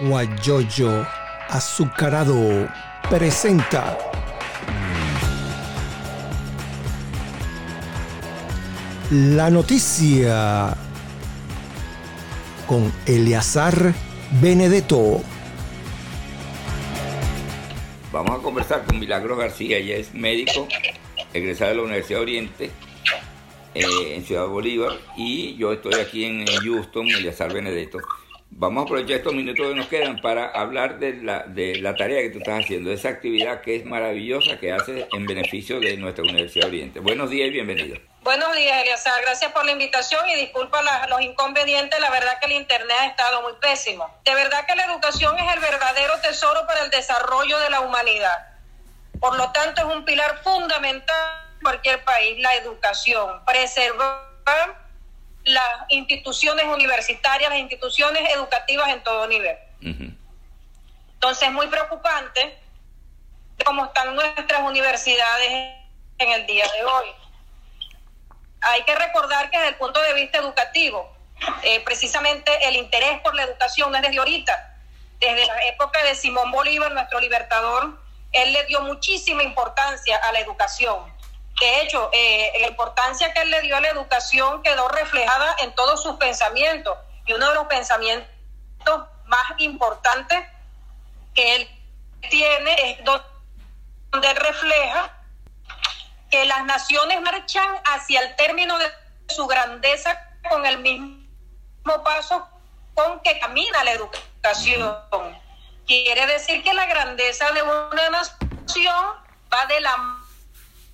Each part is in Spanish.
Guayoyo Azucarado presenta la noticia con Eleazar Benedetto. Vamos a conversar con Milagro García, ella es médico, egresada de la Universidad de Oriente eh, en Ciudad Bolívar y yo estoy aquí en Houston, Eleazar Benedetto. Vamos a aprovechar estos minutos que nos quedan para hablar de la, de la tarea que tú estás haciendo, esa actividad que es maravillosa que haces en beneficio de nuestra Universidad Oriente. Buenos días y bienvenido. Buenos días, Eliazar. Gracias por la invitación y disculpa los inconvenientes. La verdad que el Internet ha estado muy pésimo. De verdad que la educación es el verdadero tesoro para el desarrollo de la humanidad. Por lo tanto, es un pilar fundamental en cualquier país, la educación. Preservar las instituciones universitarias, las instituciones educativas en todo nivel. Entonces, es muy preocupante cómo están nuestras universidades en el día de hoy hay que recordar que desde el punto de vista educativo, eh, precisamente el interés por la educación no es desde ahorita, desde la época de Simón Bolívar, nuestro libertador, él le dio muchísima importancia a la educación. De hecho, eh, la importancia que él le dio a la educación quedó reflejada en todos sus pensamientos. Y uno de los pensamientos más importantes que él tiene es donde refleja que las naciones marchan hacia el término de su grandeza con el mismo paso con que camina la educación. Quiere decir que la grandeza de una nación va de la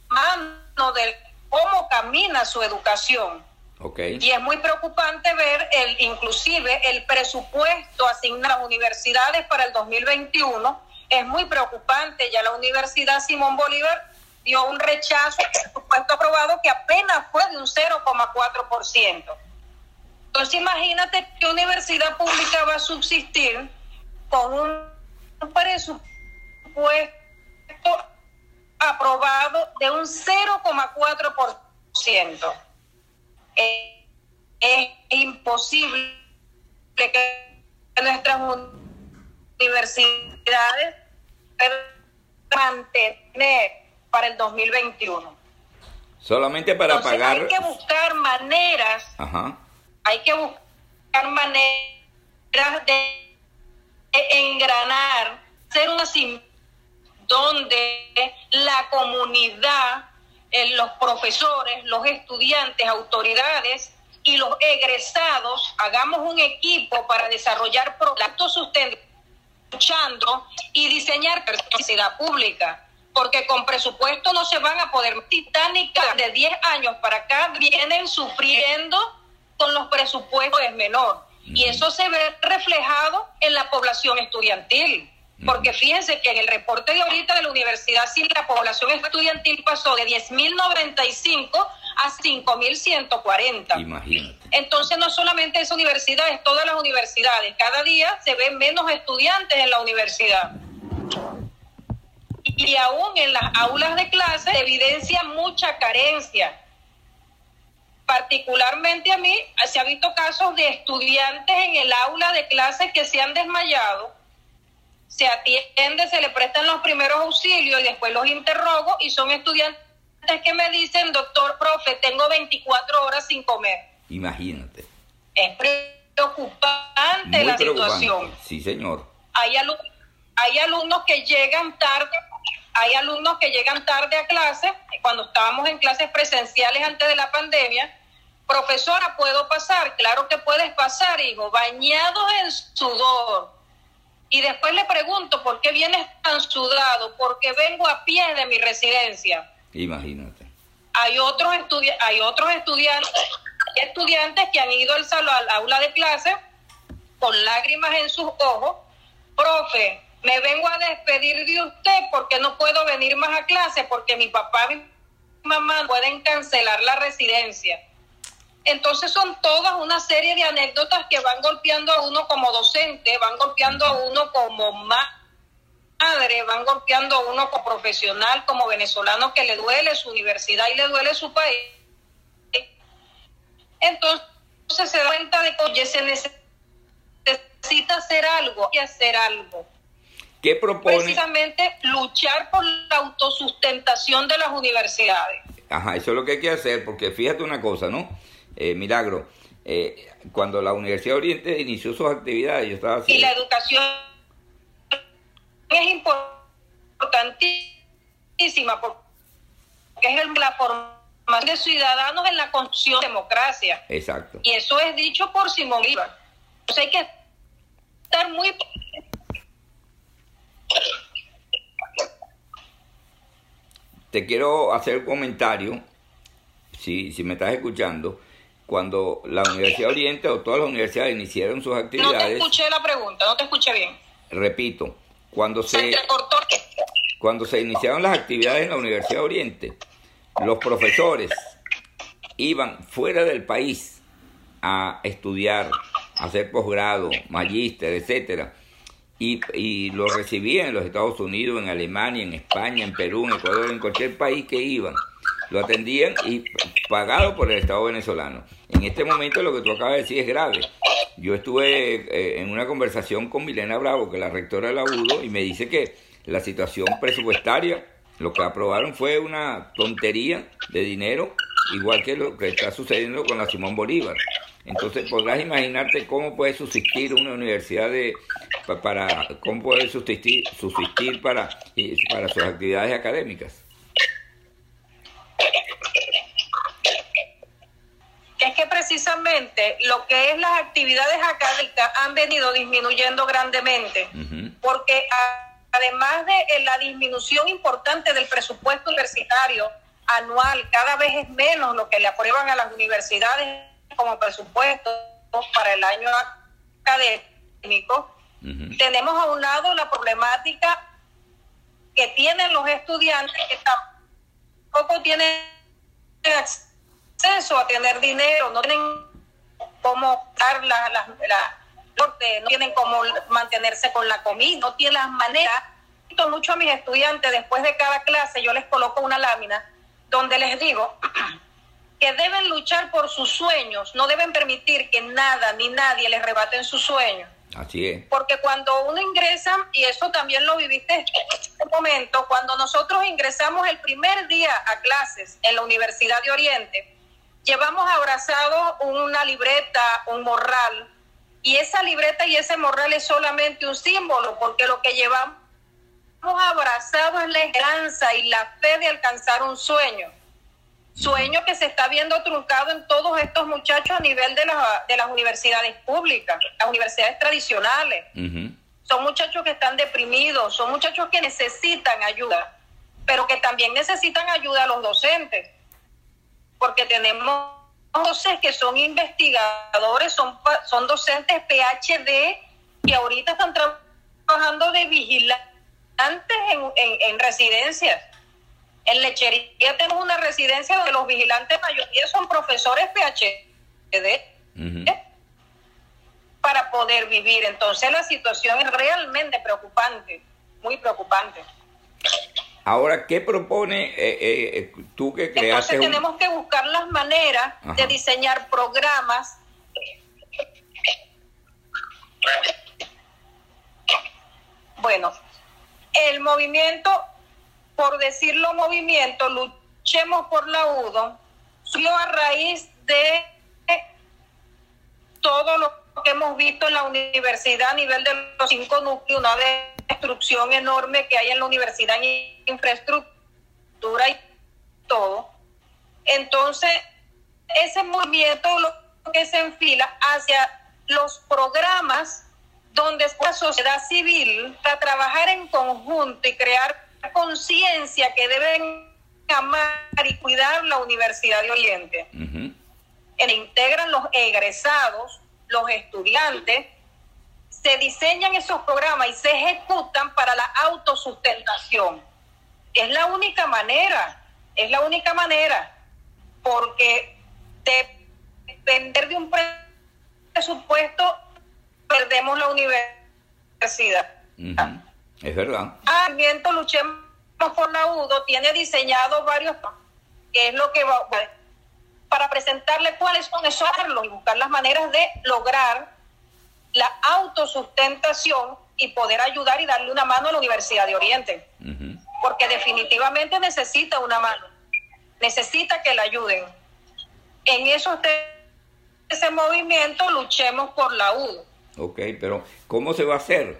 mano de cómo camina su educación. Okay. Y es muy preocupante ver el, inclusive el presupuesto asignado a las universidades para el 2021. Es muy preocupante. Ya la Universidad Simón Bolívar dio un rechazo al presupuesto aprobado que apenas fue de un 0,4%. Entonces imagínate qué universidad pública va a subsistir con un presupuesto de un 0,4%. Eh, es imposible que nuestras universidades puedan mantener para el 2021. Solamente para pagar. Hay que buscar maneras. Hay que buscar maneras de engranar, ser una donde la comunidad, eh, los profesores, los estudiantes, autoridades y los egresados hagamos un equipo para desarrollar proyectos sustentables y diseñar universidad pública porque con presupuesto no se van a poder. Titánicas de 10 años para acá vienen sufriendo con los presupuestos es menor. Y eso se ve reflejado en la población estudiantil. Porque fíjense que en el reporte de ahorita de la universidad, si la población estudiantil pasó de 10.095 a 5.140. Imagínate. Entonces no solamente esa universidad, es todas las universidades. Cada día se ven menos estudiantes en la universidad y aún en las aulas de clase evidencia mucha carencia. Particularmente a mí se ha visto casos de estudiantes en el aula de clase que se han desmayado, se atiende, se le prestan los primeros auxilios y después los interrogo y son estudiantes que me dicen, doctor, profe, tengo 24 horas sin comer. Imagínate. Es preocupante la situación. Sí, señor. Hay, hay alumnos que llegan tarde hay alumnos que llegan tarde a clase, cuando estábamos en clases presenciales antes de la pandemia, profesora, ¿puedo pasar? Claro que puedes pasar, hijo, bañados en sudor. Y después le pregunto, ¿por qué vienes tan sudado? Porque vengo a pie de mi residencia. Imagínate. Hay otros, hay otros estudiantes, estudiantes que han ido al, salón, al aula de clase con lágrimas en sus ojos. Profe, me vengo a despedir de usted porque no puedo venir más a clase porque mi papá y mi mamá pueden cancelar la residencia. Entonces son todas una serie de anécdotas que van golpeando a uno como docente, van golpeando a uno como madre, van golpeando a uno como profesional, como venezolano que le duele su universidad y le duele su país. Entonces se da cuenta de que se necesita necesita hacer algo y hacer algo. ¿Qué propone? Precisamente luchar por la autosustentación de las universidades. Ajá, eso es lo que hay que hacer, porque fíjate una cosa, ¿no? Eh, Milagro, eh, cuando la Universidad Oriente inició sus actividades, yo estaba Y la educación es importantísima porque es la formación de ciudadanos en la constitución de democracia. Exacto. Y eso es dicho por Simón Bolívar. Entonces hay que estar muy te quiero hacer un comentario, si, si me estás escuchando, cuando la Universidad Oriente o todas las universidades iniciaron sus actividades... No te escuché la pregunta, no te escuché bien. Repito, cuando se, cuando se iniciaron las actividades en la Universidad Oriente, los profesores iban fuera del país a estudiar, a hacer posgrado, magíster, etcétera y, y lo recibían en los Estados Unidos, en Alemania, en España, en Perú, en Ecuador, en cualquier país que iban. Lo atendían y pagado por el Estado venezolano. En este momento lo que tú acabas de decir es grave. Yo estuve eh, en una conversación con Milena Bravo, que es la rectora de la UDO, y me dice que la situación presupuestaria, lo que aprobaron fue una tontería de dinero, igual que lo que está sucediendo con la Simón Bolívar. Entonces podrás imaginarte cómo puede subsistir una universidad de, para cómo puede subsistir, subsistir para, para sus actividades académicas. Es que precisamente lo que es las actividades académicas han venido disminuyendo grandemente, porque además de la disminución importante del presupuesto universitario anual, cada vez es menos lo que le aprueban a las universidades como presupuesto para el año académico, tenemos a un lado la problemática que tienen los estudiantes que tampoco tienen acceso a tener dinero, no tienen cómo dar la, la, no tienen cómo mantenerse con la comida, no tienen las maneras. Mucho a mis estudiantes, después de cada clase, yo les coloco una lámina donde les digo que deben luchar por sus sueños, no deben permitir que nada ni nadie les rebaten sus sueños. Así es. Porque cuando uno ingresa, y eso también lo viviste en este momento, cuando nosotros ingresamos el primer día a clases en la Universidad de Oriente, llevamos abrazado una libreta, un morral, y esa libreta y ese morral es solamente un símbolo, porque lo que llevamos abrazado es la esperanza y la fe de alcanzar un sueño. Sueño que se está viendo truncado en todos estos muchachos a nivel de, de las universidades públicas, las universidades tradicionales. Son muchachos que están deprimidos, son muchachos que necesitan ayuda, pero que también necesitan ayuda a los docentes, porque tenemos docentes que son investigadores, son, son docentes PhD y ahorita están trabajando de vigilantes en, en residencias en Lechería tenemos una residencia donde los vigilantes mayoría son profesores PhD ¿eh? para poder vivir. Entonces la situación es realmente preocupante, muy preocupante. Ahora, ¿qué propone eh, eh, tú que creaste? Entonces tenemos que buscar las maneras de diseñar programas. Bueno, el movimiento por decirlo movimiento, luchemos por la UDO, surgió a raíz de todo lo que hemos visto en la universidad a nivel de los cinco núcleos, una destrucción enorme que hay en la universidad en infraestructura y todo. Entonces, ese movimiento lo que se enfila hacia los programas donde la sociedad civil para trabajar en conjunto y crear conciencia que deben amar y cuidar la Universidad de Oriente. en integran los egresados, los estudiantes, se diseñan esos programas y se ejecutan para la autosustentación. Es la única manera, es la única manera, porque depender de un presupuesto perdemos la universidad. Es verdad. Ah, Viento Luchemos por la UDO tiene diseñado varios, que es lo que va, para presentarle cuáles son esos y buscar las maneras de lograr la autosustentación y poder ayudar y darle una mano a la Universidad de Oriente. Porque definitivamente necesita una mano, necesita que la ayuden. En eso ese movimiento luchemos por la U. Ok, pero ¿cómo se va a hacer?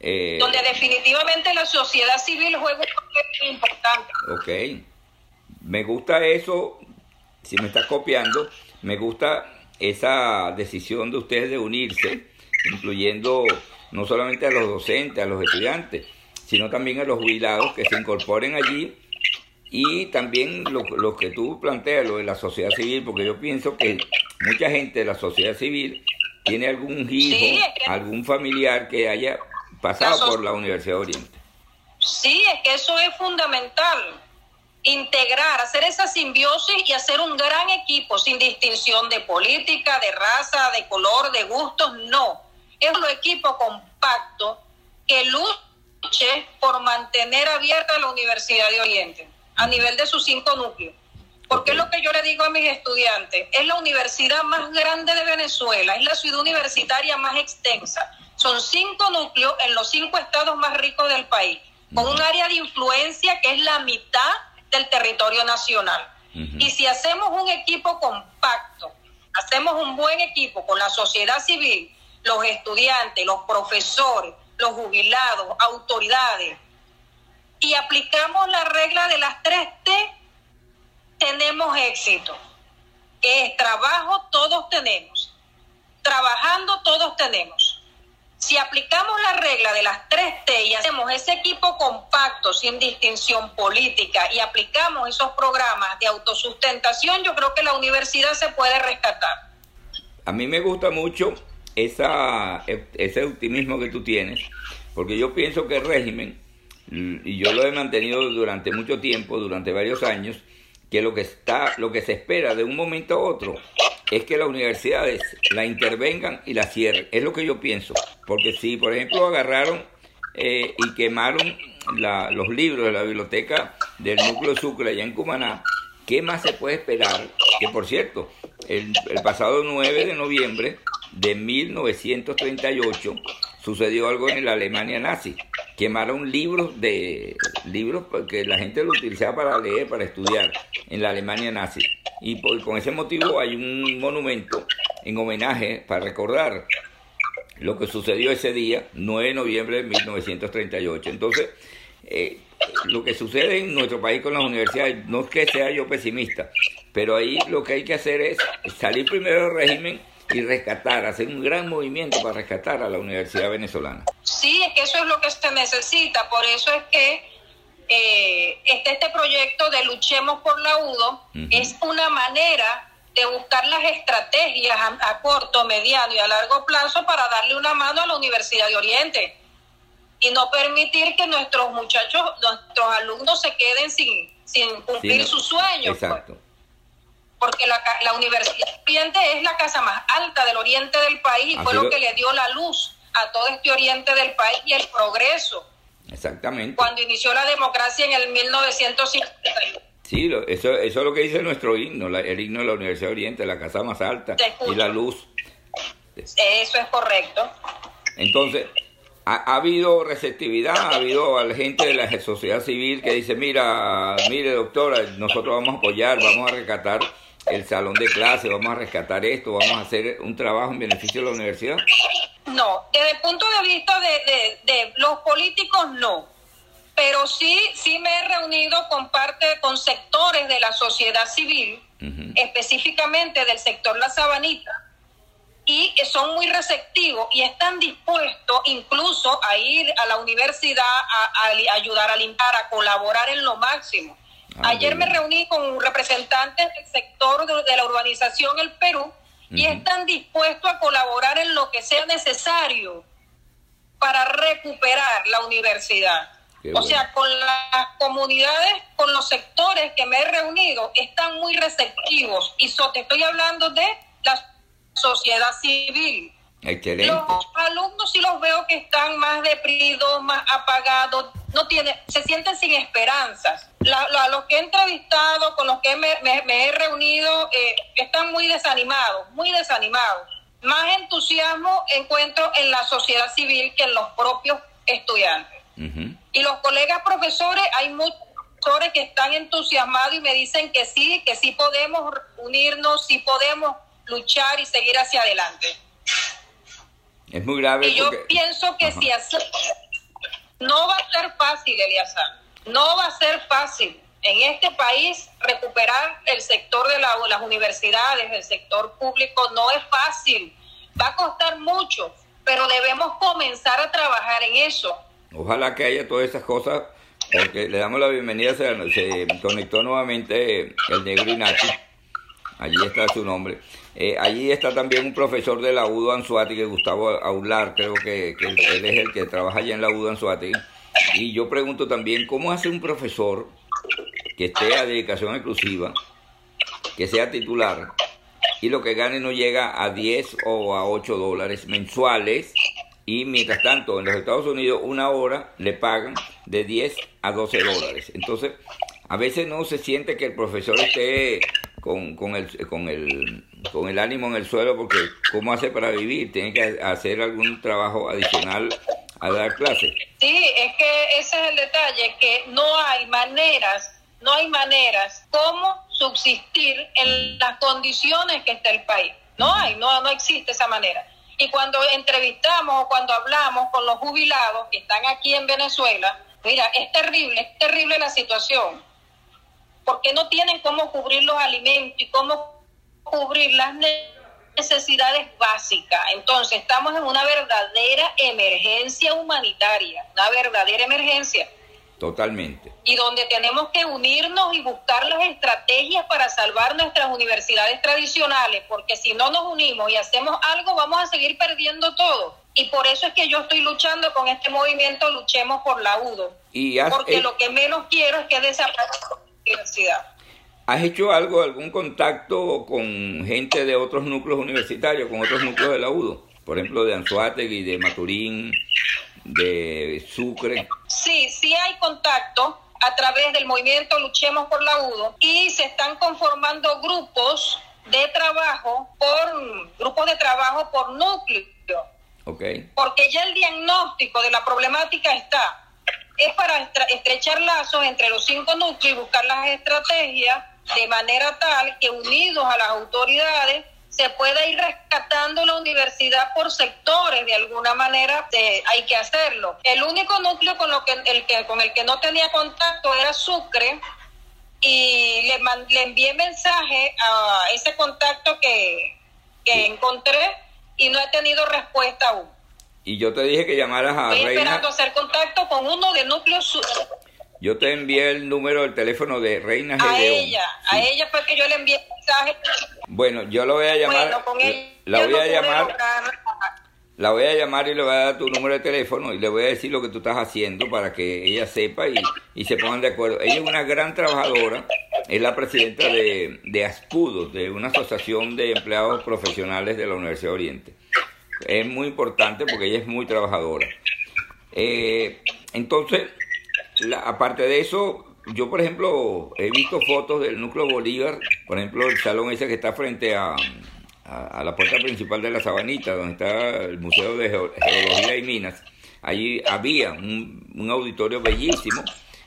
Eh, Donde definitivamente la sociedad civil juega un papel importante. Ok, me gusta eso, si me estás copiando, me gusta esa decisión de ustedes de unirse, incluyendo no solamente a los docentes, a los estudiantes, sino también a los jubilados que se incorporen allí y también lo, que tú planteas, lo de la sociedad civil, porque yo pienso que mucha gente de la sociedad civil tiene algún hijo, algún familiar que haya pasado por la Universidad de Oriente. Sí, es que eso es fundamental integrar, hacer esa simbiosis y hacer un gran equipo sin distinción de política, de raza, de color, de gustos, no. Es un equipo compacto que luche por mantener abierta la Universidad de Oriente a nivel de sus cinco núcleos. Porque es lo que yo le digo a mis estudiantes, es la universidad más grande de Venezuela, es la ciudad universitaria más extensa. Son cinco núcleos en los cinco estados más ricos del país, con un área de influencia que es la mitad del territorio nacional. Y si hacemos un equipo compacto, hacemos un buen equipo con la sociedad civil, los estudiantes, los profesores, los jubilados, autoridades, y aplicamos la regla de las tres T, tenemos éxito. Que es trabajo, todos tenemos. Trabajando, todos tenemos. Si aplicamos la regla de las tres T y hacemos ese equipo compacto, sin distinción política, y aplicamos esos programas de autosustentación, yo creo que la universidad se puede rescatar. A mí me gusta mucho esa, ese optimismo que tú tienes, porque yo pienso que el régimen, y yo lo he mantenido durante mucho tiempo, durante varios años, que lo que está, lo que se espera de un momento a otro es que las universidades la intervengan y la cierren. Es lo que yo pienso. Porque si, por ejemplo, agarraron eh, y quemaron los libros de la biblioteca del núcleo Sucre allá en Cumaná, ¿qué más se puede esperar? Que, por cierto, el, el pasado 9 de noviembre de 1938 sucedió algo en la Alemania nazi. Quemaron libros de libros que la gente lo utilizaba para leer, para estudiar en la Alemania nazi. Y con ese motivo hay un monumento en homenaje para recordar lo que sucedió ese día, 9 de noviembre de 1938. Entonces, eh, lo que sucede en nuestro país con las universidades, no es que sea yo pesimista, pero ahí lo que hay que hacer es salir primero del régimen y rescatar, hacer un gran movimiento para rescatar a la universidad venezolana. Sí, es que eso es lo que se necesita, por eso es que eh, este, este proyecto de Luchemos por la UDO es una manera de buscar las estrategias a, corto, mediano y a largo plazo para darle una mano a la Universidad de Oriente y no permitir que nuestros muchachos, nuestros alumnos se queden sin, sin cumplir sus sueños. Pues. Porque la, la, Universidad Oriente es la casa más alta del oriente del país y fue lo que le dio la luz a todo este oriente del país y el progreso. Exactamente. Cuando inició la democracia en el 1951. Sí, eso, eso es lo que dice nuestro himno, el himno de la Universidad de Oriente, la casa más alta y la luz. Eso es correcto. Entonces, ha, habido receptividad, ha habido a la gente de la sociedad civil que dice, mira, mire doctora, nosotros vamos a apoyar, vamos a rescatar el salón de clase, vamos a rescatar esto, vamos a hacer un trabajo en beneficio de la universidad. No, desde el punto de vista de, de los políticos, no pero sí, sí me he reunido con parte, con sectores de la sociedad civil, específicamente del sector La Sabanita, y son muy receptivos y están dispuestos incluso a ir a la universidad a, ayudar a limpiar, a colaborar en lo máximo. Ah, Ayer me reuní con representantes del sector de, la urbanización El Perú y están dispuestos a colaborar en lo que sea necesario para recuperar la universidad o sea, con las comunidades, con los sectores que me he reunido, están muy receptivos. Y te estoy hablando de la sociedad civil. Excelente. Los alumnos sí los veo que están más deprimidos, más apagados, no tiene, se sienten sin esperanzas. a los que he entrevistado, con los que me, he reunido, eh, están muy desanimados, muy desanimados. más entusiasmo encuentro en la sociedad civil que en los propios estudiantes. Y los colegas profesores, hay muchos profesores que están entusiasmados y me dicen que sí, que sí podemos unirnos, sí podemos luchar y seguir hacia adelante. Es muy grave. Y yo pienso que si así, no va a ser fácil, Eliasa, no va a ser fácil en este país recuperar el sector de las universidades, el sector público, no es fácil, va a costar mucho, pero debemos comenzar a trabajar en eso. Ojalá que haya todas esas cosas, porque le damos la bienvenida, se, se conectó nuevamente el negro Inachi, allí está su nombre. Eh, allí está también un profesor de la UDO Anzuati, Gustavo Aular, creo que, él es el que trabaja allá en la UDO Anzuati. Y yo pregunto también, ¿cómo hace un profesor que esté a dedicación exclusiva, que sea titular, y lo que gane no llega a 10 o a 8 dólares mensuales, y mientras tanto en los Estados Unidos una hora le pagan de 10 a 12 dólares. Entonces, a veces no se siente que el profesor esté con, con, el, con, el, con el ánimo en el suelo porque ¿cómo hace para vivir? Tiene que hacer algún trabajo adicional a dar clases. Sí, es que ese es el detalle, que no hay maneras, no hay maneras cómo subsistir en las condiciones que está el país. No hay, no, no existe esa manera. Y cuando entrevistamos o cuando hablamos con los jubilados que están aquí en Venezuela, mira, es terrible, es terrible la situación porque no tienen cómo cubrir los alimentos y cómo cubrir las necesidades básicas. Entonces, estamos en una verdadera emergencia humanitaria, una verdadera emergencia. Totalmente. Y donde tenemos que unirnos y buscar las estrategias para salvar nuestras universidades tradicionales, porque si no nos unimos y hacemos algo, vamos a seguir perdiendo todo. Y por eso es que yo estoy luchando con este movimiento, luchemos por la UDO. Y porque lo que menos quiero es que desaparezca universidad. ¿Has hecho algo, algún contacto con gente de otros núcleos universitarios, con otros núcleos de la UDO? Por ejemplo, de Anzuategui, de Maturín, de Sucre. Sí, sí hay contacto a través del movimiento Luchemos por la UDO y se están conformando grupos de trabajo por grupos de trabajo por núcleo. Okay. Porque ya el diagnóstico de la problemática está es para estrechar lazos entre los cinco núcleos y buscar las estrategias de manera tal que unidos a las autoridades se pueda ir rescatando la universidad por sectores, de alguna manera hay que hacerlo. El único núcleo con, lo que, el que, con el que no tenía contacto era Sucre y le, le envié mensaje a ese contacto que, que encontré y no he tenido respuesta aún. Y yo te dije que llamaras a Estoy esperando hacer contacto con uno de Núcleo Sur. Yo te envié el número del teléfono de Reina A ella, a ella fue que yo le envié el mensaje. Bueno, yo lo voy a llamar. Bueno, con ella la voy a llamar. La voy a llamar y le voy a dar tu número de teléfono y le voy a decir lo que tú estás haciendo para que ella sepa y, y se pongan de acuerdo. Ella es una gran trabajadora, es la presidenta de, de ASPUDO, de una asociación de empleados profesionales de la Universidad de Oriente es muy importante porque ella es muy trabajadora. Eh, entonces, aparte de eso, yo por ejemplo he visto fotos del núcleo Bolívar, por ejemplo el salón ese que está frente a, a, la puerta principal de la Sabanita, donde está el Museo de Geología y Minas. Allí había un, un auditorio bellísimo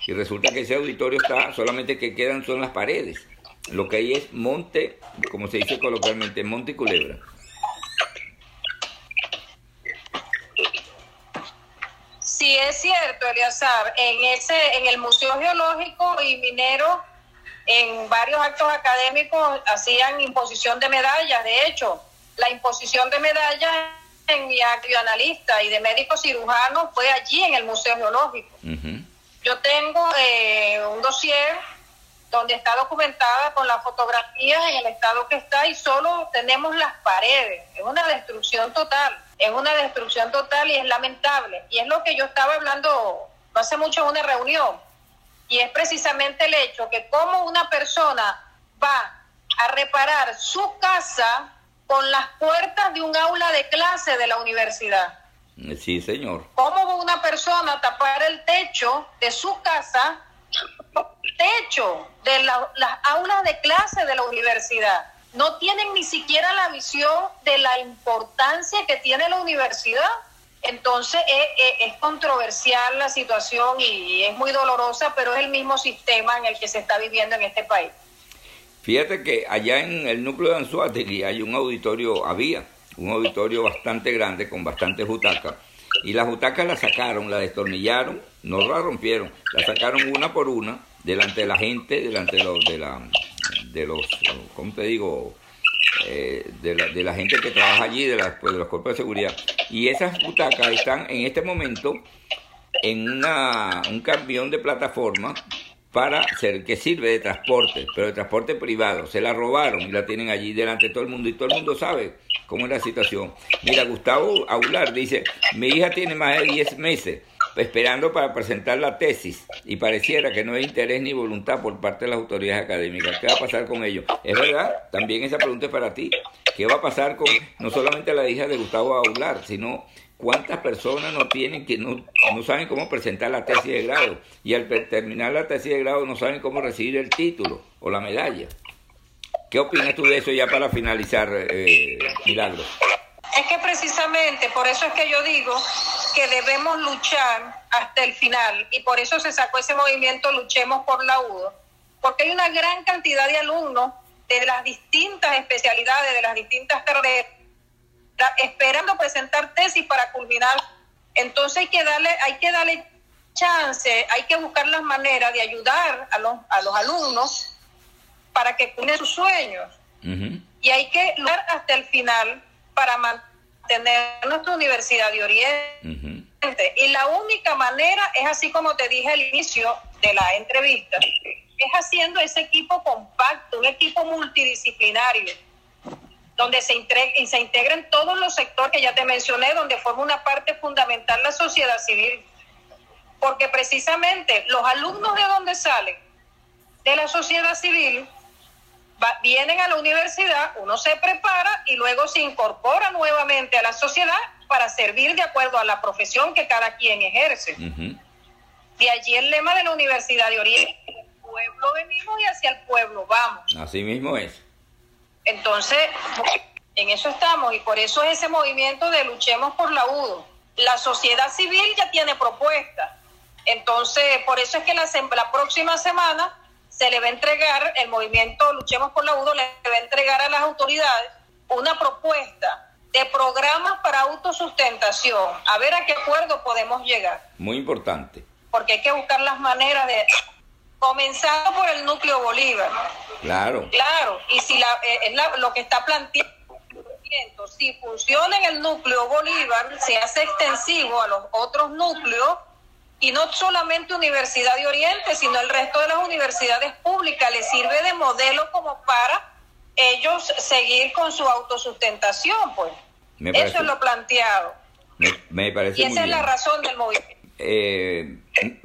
y resulta que ese auditorio está, solamente que quedan son las paredes. Lo que hay es monte, como se dice coloquialmente, monte y culebra. Sí, es cierto, Eliazar. En, ese, en el Museo Geológico y Minero, en varios actos académicos hacían imposición de medallas. De hecho, la imposición de medallas en mi acto analista y de médico cirujano fue allí en el Museo Geológico. Yo tengo eh, un dossier donde está documentada con las fotografías en el estado que está y solo tenemos las paredes. Es una destrucción total es una destrucción total y es lamentable. Y es lo que yo estaba hablando no hace mucho en una reunión. Y es precisamente el hecho que como una persona va a reparar su casa con las puertas de un aula de clase de la universidad. Sí, señor. ¿Cómo va una persona a tapar el techo de su casa, techo de las aulas de clase de la universidad? no tienen ni siquiera la visión de la importancia que tiene la universidad. Entonces es, controversial la situación y es muy dolorosa, pero es el mismo sistema en el que se está viviendo en este país. Fíjate que allá en el núcleo de Anzuategui hay un auditorio, había un auditorio bastante grande con bastantes butacas y las butacas las sacaron, las destornillaron, no las rompieron, las sacaron una por una delante de la gente, delante de la, de los ¿cómo te digo? Eh, de, la, de, la, gente que trabaja allí, de, pues, de los cuerpos de seguridad. Y esas butacas están en este momento en una, un camión de plataforma para ser que sirve de transporte, pero de transporte privado. Se la robaron y la tienen allí delante de todo el mundo y todo el mundo sabe cómo es la situación. Mira, Gustavo Aular dice, mi hija tiene más de 10 meses esperando para presentar la tesis y pareciera que no hay interés ni voluntad por parte de las autoridades académicas. ¿Qué va a pasar con ello? Es verdad, también esa pregunta es para ti. ¿Qué va a pasar con no solamente la hija de Gustavo Aular, sino cuántas personas no tienen que no, no saben cómo presentar la tesis de grado y al terminar la tesis de grado no saben cómo recibir el título o la medalla? ¿Qué opinas tú de eso ya para finalizar, eh, Milagro? Es que precisamente por eso es que yo digo que debemos luchar hasta el final y por eso se sacó ese movimiento Luchemos por la UDO, porque hay una gran cantidad de alumnos de las distintas especialidades, de las distintas carreras, esperando presentar tesis para culminar. Entonces hay que darle, hay que darle chance, hay que buscar las maneras de ayudar a los, a los alumnos para que cumplan sus sueños. Y hay que luchar hasta el final para mantener nuestra Universidad de Oriente. Y la única manera es así como te dije al inicio de la entrevista, es haciendo ese equipo compacto, un equipo multidisciplinario, donde se, se integren todos los sectores que ya te mencioné, donde forma una parte fundamental la sociedad civil. Porque precisamente los alumnos de donde salen, de la sociedad civil, vienen a la universidad, uno se prepara y luego se incorpora nuevamente a la sociedad para servir de acuerdo a la profesión que cada quien ejerce. De allí el lema de la Universidad de Oriente, el pueblo venimos y hacia el pueblo vamos. Así mismo es. Entonces, en eso estamos y por eso es ese movimiento de luchemos por la UDO. La sociedad civil ya tiene propuestas. Entonces, por eso es que la, la próxima semana se le va a entregar, el movimiento Luchemos por la UDO le va a entregar a las autoridades una propuesta de programas para autosustentación. A ver a qué acuerdo podemos llegar. Muy importante. Porque hay que buscar las maneras de... Comenzando por el núcleo Bolívar. Claro. Claro, y si la, eh, es lo que está planteando, si funciona en el núcleo Bolívar, se hace extensivo a los otros núcleos, y no solamente Universidad de Oriente, sino el resto de las universidades públicas. Les sirve de modelo como para ellos seguir con su autosustentación, pues. Eso es lo planteado. Me, parece y esa es la razón del movimiento. Eh,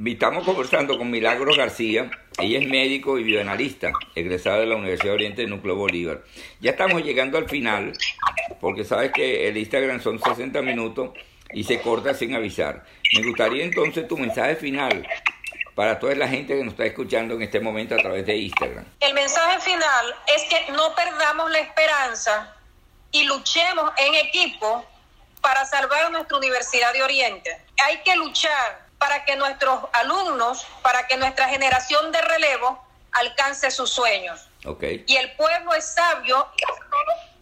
estamos conversando con Milagros García, ella es médico y bioanalista, egresada de la Universidad de Oriente de Núcleo Bolívar. Ya estamos llegando al final, porque sabes que el Instagram son 60 minutos y se corta sin avisar. Me gustaría entonces tu mensaje final para toda la gente que nos está escuchando en este momento a través de Instagram. El mensaje final es que no perdamos la esperanza y luchemos en equipo para salvar a nuestra Universidad de Oriente. Hay que luchar para que nuestros alumnos, para que nuestra generación de relevo alcance sus sueños. Okay. Y el pueblo es sabio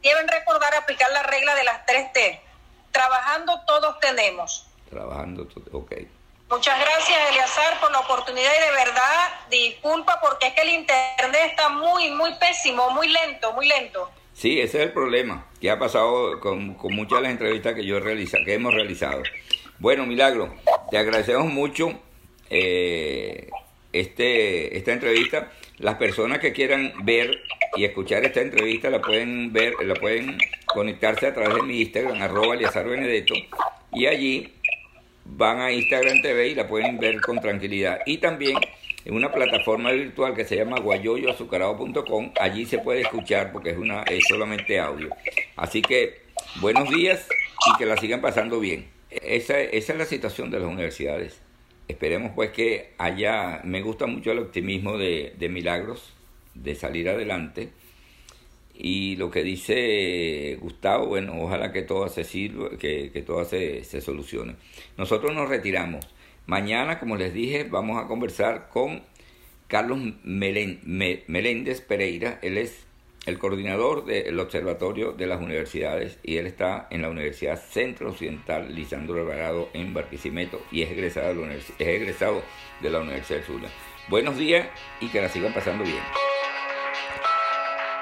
y deben recordar aplicar la regla de las tres T Trabajando todos tenemos. Trabajando, ok. Muchas gracias, Eliazar, por la oportunidad y de verdad, disculpa porque es que el Internet está muy, muy pésimo, muy lento, muy lento. Sí, ese es el problema que ha pasado con, muchas de las entrevistas que yo que hemos realizado. Bueno, Milagro, te agradecemos mucho eh, este, esta entrevista. Las personas que quieran ver y escuchar esta entrevista la pueden ver, la pueden conectarse a través de mi Instagram, arroba Benedetto, y allí van a Instagram TV y la pueden ver con tranquilidad. Y también en una plataforma virtual que se llama guayoyoazucarado.com, allí se puede escuchar porque es, una, es solamente audio. Así que buenos días y que la sigan pasando bien. Esa, esa es la situación de las universidades. Esperemos pues que haya, me gusta mucho el optimismo de, de Milagros, de salir adelante Y lo que dice Gustavo, bueno, ojalá que todo se sirva, que, que todo se, se solucione. Nosotros nos retiramos. Mañana, como les dije, vamos a conversar con Carlos Meléndez Pereira. Él es el coordinador del Observatorio de las Universidades y él está en la Universidad Centro Occidental Lisandro Alvarado en Barquisimeto y es egresado de la, es egresado de la Universidad de Zulia. Buenos días y que la sigan pasando bien.